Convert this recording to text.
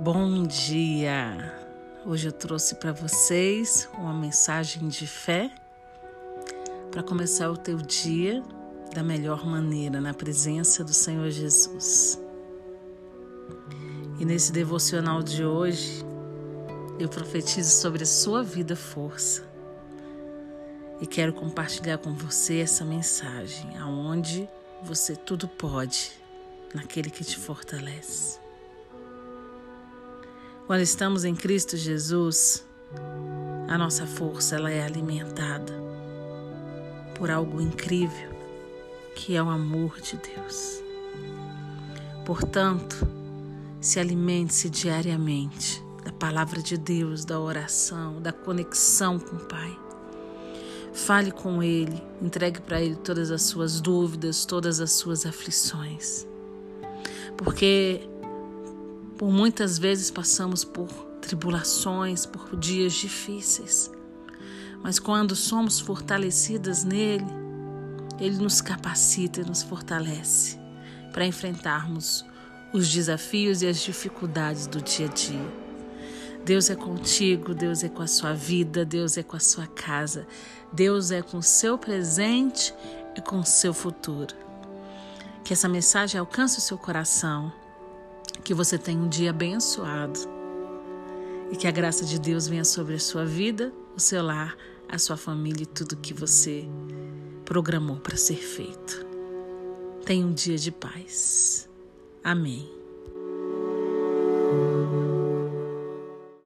Bom dia! Hoje eu trouxe para vocês uma mensagem de fé para começar o teu dia da melhor maneira na presença do Senhor Jesus. E nesse devocional de hoje, eu profetizo sobre a sua vida força. E quero compartilhar com você essa mensagem, aonde você tudo pode naquele que te fortalece. Quando estamos em Cristo Jesus, a nossa força ela é alimentada por algo incrível, que é o amor de Deus. Portanto, se alimente-se diariamente da palavra de Deus, da oração, da conexão com o Pai. Fale com Ele, entregue para Ele todas as suas dúvidas, todas as suas aflições. Porque por muitas vezes passamos por tribulações, por dias difíceis, mas quando somos fortalecidas nele, ele nos capacita e nos fortalece para enfrentarmos os desafios e as dificuldades do dia a dia. Deus é contigo, Deus é com a sua vida, Deus é com a sua casa, Deus é com o seu presente e com o seu futuro. Que essa mensagem alcance o seu coração que você tenha um dia abençoado e que a graça de Deus venha sobre a sua vida, o seu lar, a sua família e tudo que você programou para ser feito. Tenha um dia de paz. Amém.